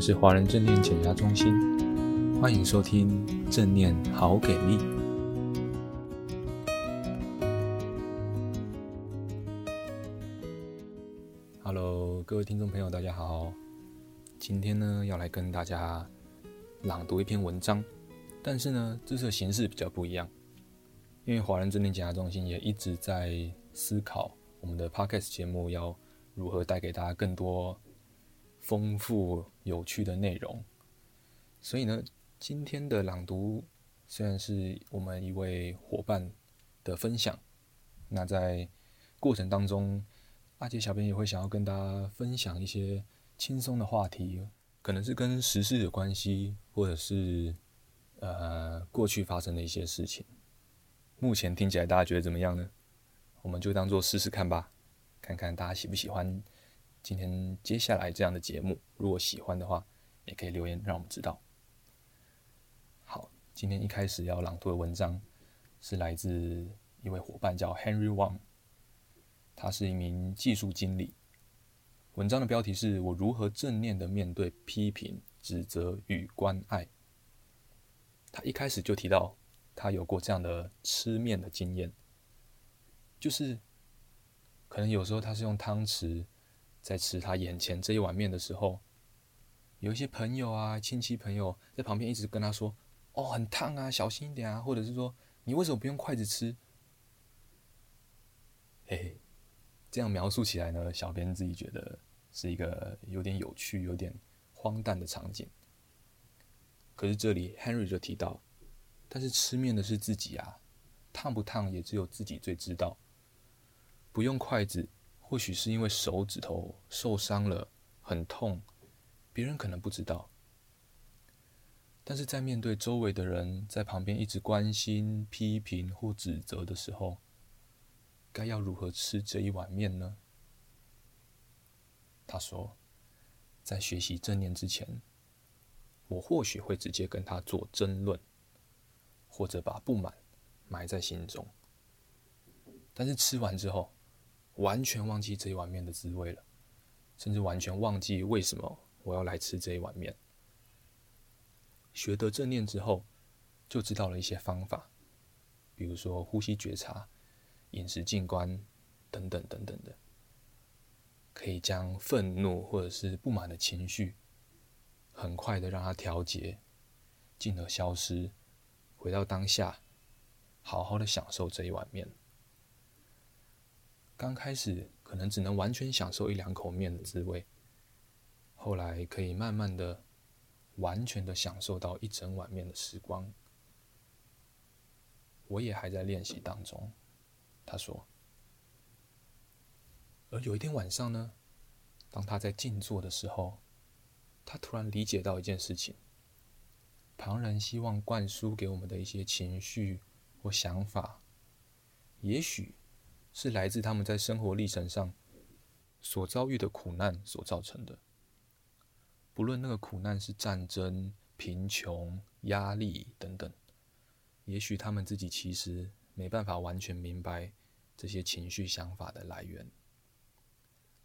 们是华人正念减压中心，欢迎收听正念好给力。Hello，各位听众朋友，大家好。今天呢，要来跟大家朗读一篇文章，但是呢，这次的形式比较不一样，因为华人正念减压中心也一直在思考我们的 Podcast 节目要如何带给大家更多。丰富有趣的内容，所以呢，今天的朗读虽然是我们一位伙伴的分享，那在过程当中，阿杰小编也会想要跟大家分享一些轻松的话题，可能是跟时事有关系，或者是呃过去发生的一些事情。目前听起来大家觉得怎么样呢？我们就当做试试看吧，看看大家喜不喜欢。今天接下来这样的节目，如果喜欢的话，也可以留言让我们知道。好，今天一开始要朗读的文章是来自一位伙伴，叫 Henry Wang，他是一名技术经理。文章的标题是我如何正念的面对批评、指责与关爱。他一开始就提到，他有过这样的吃面的经验，就是可能有时候他是用汤匙。在吃他眼前这一碗面的时候，有一些朋友啊、亲戚朋友在旁边一直跟他说：“哦，很烫啊，小心一点啊！”或者是说：“你为什么不用筷子吃？”嘿嘿，这样描述起来呢，小编自己觉得是一个有点有趣、有点荒诞的场景。可是这里 Henry 就提到，但是吃面的是自己啊，烫不烫也只有自己最知道。不用筷子。或许是因为手指头受伤了，很痛，别人可能不知道。但是在面对周围的人在旁边一直关心、批评或指责的时候，该要如何吃这一碗面呢？他说，在学习正念之前，我或许会直接跟他做争论，或者把不满埋在心中。但是吃完之后，完全忘记这一碗面的滋味了，甚至完全忘记为什么我要来吃这一碗面。学得正念之后，就知道了一些方法，比如说呼吸觉察、饮食静观等等等等的，可以将愤怒或者是不满的情绪，很快的让它调节，进而消失，回到当下，好好的享受这一碗面。刚开始可能只能完全享受一两口面的滋味，后来可以慢慢的、完全的享受到一整碗面的时光。我也还在练习当中，他说。而有一天晚上呢，当他在静坐的时候，他突然理解到一件事情：旁人希望灌输给我们的一些情绪或想法，也许。是来自他们在生活历程上所遭遇的苦难所造成的。不论那个苦难是战争、贫穷、压力等等，也许他们自己其实没办法完全明白这些情绪想法的来源，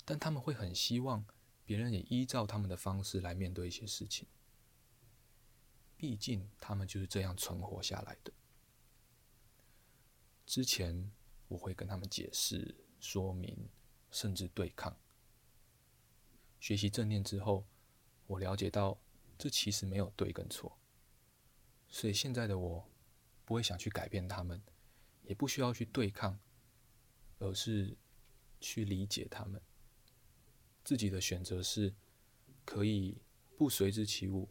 但他们会很希望别人也依照他们的方式来面对一些事情。毕竟他们就是这样存活下来的。之前。我会跟他们解释、说明，甚至对抗。学习正念之后，我了解到这其实没有对跟错，所以现在的我不会想去改变他们，也不需要去对抗，而是去理解他们。自己的选择是可以不随之起舞，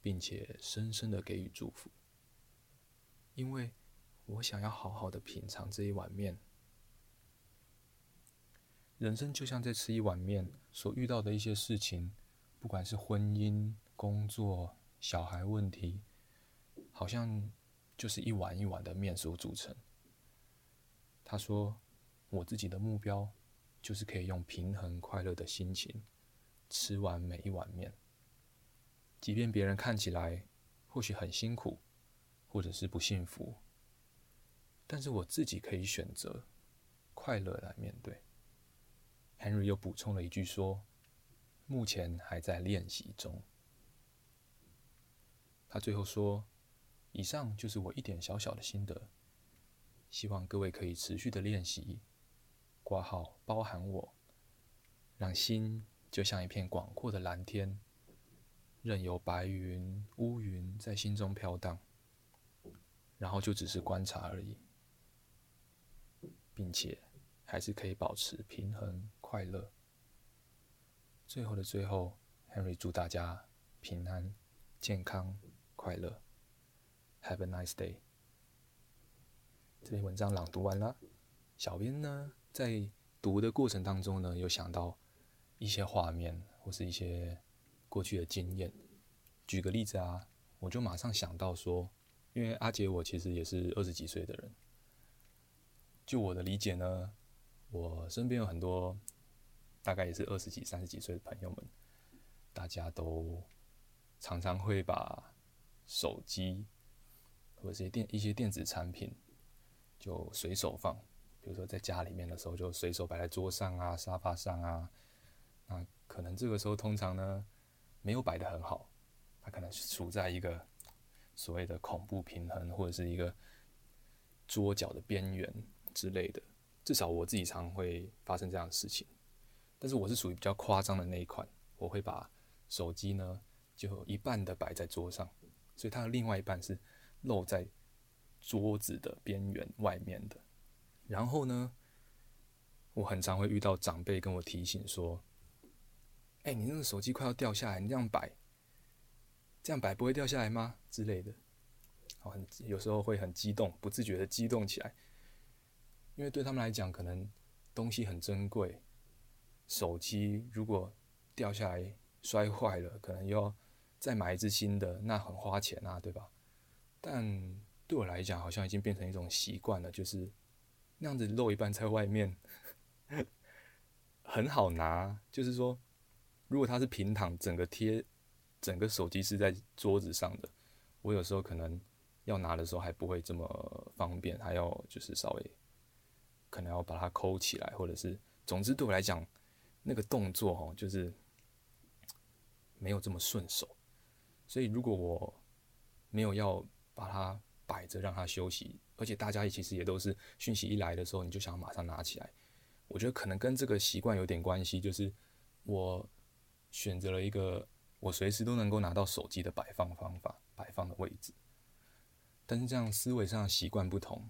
并且深深的给予祝福，因为。我想要好好的品尝这一碗面。人生就像在吃一碗面，所遇到的一些事情，不管是婚姻、工作、小孩问题，好像就是一碗一碗的面所组成。他说：“我自己的目标就是可以用平衡、快乐的心情吃完每一碗面，即便别人看起来或许很辛苦，或者是不幸福。”但是我自己可以选择快乐来面对。Henry 又补充了一句说：“目前还在练习中。”他最后说：“以上就是我一点小小的心得，希望各位可以持续的练习，括号包含我，让心就像一片广阔的蓝天，任由白云、乌云在心中飘荡，然后就只是观察而已，并且还是可以保持平衡、快乐。最后的最后，Henry 祝大家平安、健康。”快乐，Have a nice day。这篇文章朗读完了，小编呢在读的过程当中呢，有想到一些画面或是一些过去的经验。举个例子啊，我就马上想到说，因为阿杰我其实也是二十几岁的人，就我的理解呢，我身边有很多大概也是二十几、三十几岁的朋友们，大家都常常会把手机或者是电一些电子产品，就随手放，比如说在家里面的时候，就随手摆在桌上啊、沙发上啊。那可能这个时候通常呢，没有摆得很好，它可能处在一个所谓的恐怖平衡，或者是一个桌角的边缘之类的。至少我自己常会发生这样的事情。但是我是属于比较夸张的那一款，我会把手机呢就一半的摆在桌上。所以它的另外一半是露在桌子的边缘外面的。然后呢，我很常会遇到长辈跟我提醒说：“哎，你那个手机快要掉下来，你这样摆，这样摆不会掉下来吗？”之类的。我很有时候会很激动，不自觉的激动起来，因为对他们来讲，可能东西很珍贵，手机如果掉下来摔坏了，可能要。再买一只新的，那很花钱啊，对吧？但对我来讲，好像已经变成一种习惯了，就是那样子露一半在外面，很好拿。就是说，如果它是平躺，整个贴，整个手机是在桌子上的，我有时候可能要拿的时候还不会这么方便，还要就是稍微可能要把它抠起来，或者是，总之对我来讲，那个动作哦，就是没有这么顺手。所以，如果我没有要把它摆着让它休息，而且大家其实也都是讯息一来的时候，你就想马上拿起来，我觉得可能跟这个习惯有点关系。就是我选择了一个我随时都能够拿到手机的摆放方法、摆放的位置，但是这样思维上的习惯不同，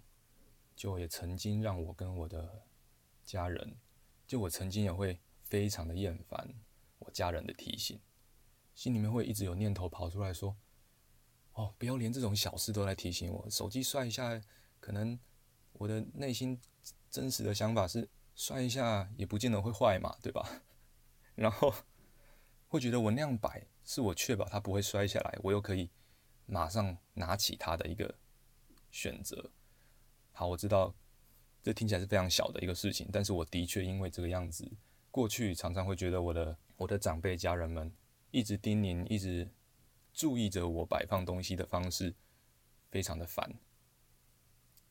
就也曾经让我跟我的家人，就我曾经也会非常的厌烦我家人的提醒。心里面会一直有念头跑出来说：“哦，不要连这种小事都来提醒我。手机摔一下，可能我的内心真实的想法是摔一下也不见得会坏嘛，对吧？然后会觉得我那样摆是我确保它不会摔下来，我又可以马上拿起它的一个选择。好，我知道这听起来是非常小的一个事情，但是我的确因为这个样子，过去常常会觉得我的我的长辈家人们。”一直叮咛，一直注意着我摆放东西的方式，非常的烦。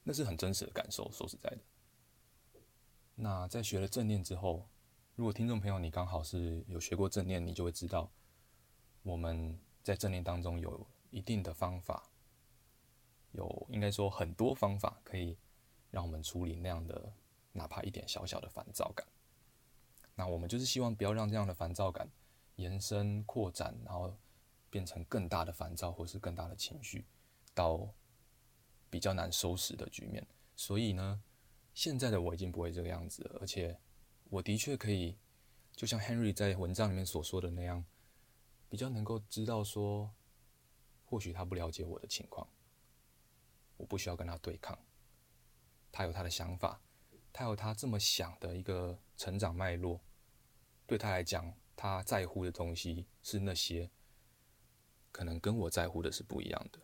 那是很真实的感受，说实在的。那在学了正念之后，如果听众朋友你刚好是有学过正念，你就会知道，我们在正念当中有一定的方法，有应该说很多方法可以让我们处理那样的哪怕一点小小的烦躁感。那我们就是希望不要让这样的烦躁感。延伸扩展，然后变成更大的烦躁，或是更大的情绪，到比较难收拾的局面。所以呢，现在的我已经不会这个样子了，而且我的确可以，就像 Henry 在文章里面所说的那样，比较能够知道说，或许他不了解我的情况，我不需要跟他对抗，他有他的想法，他有他这么想的一个成长脉络，对他来讲。他在乎的东西是那些，可能跟我在乎的是不一样的。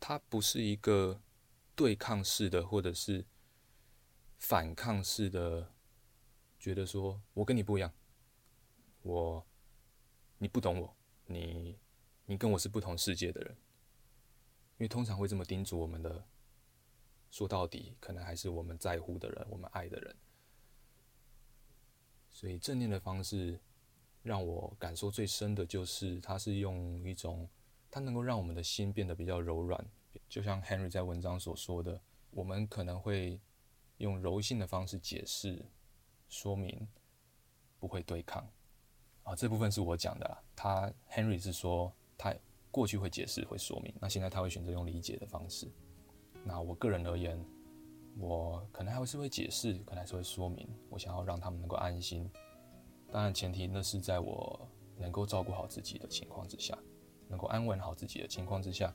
他不是一个对抗式的，或者是反抗式的，觉得说我跟你不一样，我你不懂我，你你跟我是不同世界的人。因为通常会这么叮嘱我们的，说到底，可能还是我们在乎的人，我们爱的人。所以正念的方式，让我感受最深的就是，它是用一种它能够让我们的心变得比较柔软。就像 Henry 在文章所说的，我们可能会用柔性的方式解释、说明，不会对抗。啊，这部分是我讲的啦。他 Henry 是说他过去会解释、会说明，那现在他会选择用理解的方式。那我个人而言，我可能还是会解释，可能还是会说明，我想要让他们能够安心。当然，前提那是在我能够照顾好自己的情况之下，能够安稳好自己的情况之下，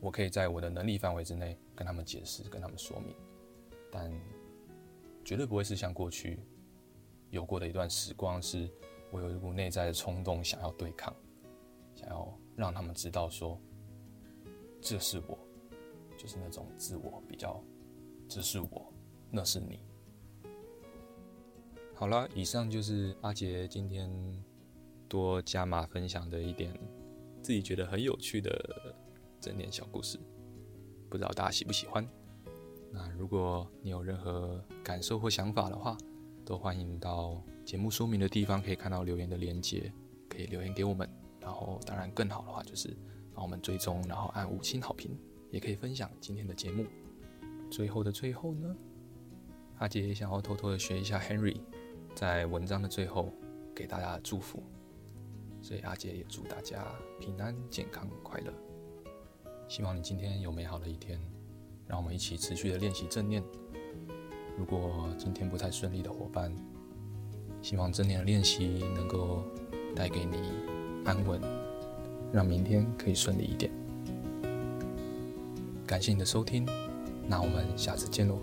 我可以在我的能力范围之内跟他们解释、跟他们说明。但绝对不会是像过去有过的一段时光，是我有一股内在的冲动，想要对抗，想要让他们知道说，这是我。就是那种自我比较，这是我，那是你。好了，以上就是阿杰今天多加码分享的一点自己觉得很有趣的整点小故事，不知道大家喜不喜欢？那如果你有任何感受或想法的话，都欢迎到节目说明的地方可以看到留言的连接，可以留言给我们。然后，当然更好的话就是帮我们追踪，然后按五星好评。也可以分享今天的节目。最后的最后呢，阿杰也想要偷偷的学一下 Henry 在文章的最后给大家的祝福，所以阿杰也祝大家平安、健康、快乐。希望你今天有美好的一天，让我们一起持续的练习正念。如果今天不太顺利的伙伴，希望正念的练习能够带给你安稳，让明天可以顺利一点。感谢你的收听，那我们下次见喽。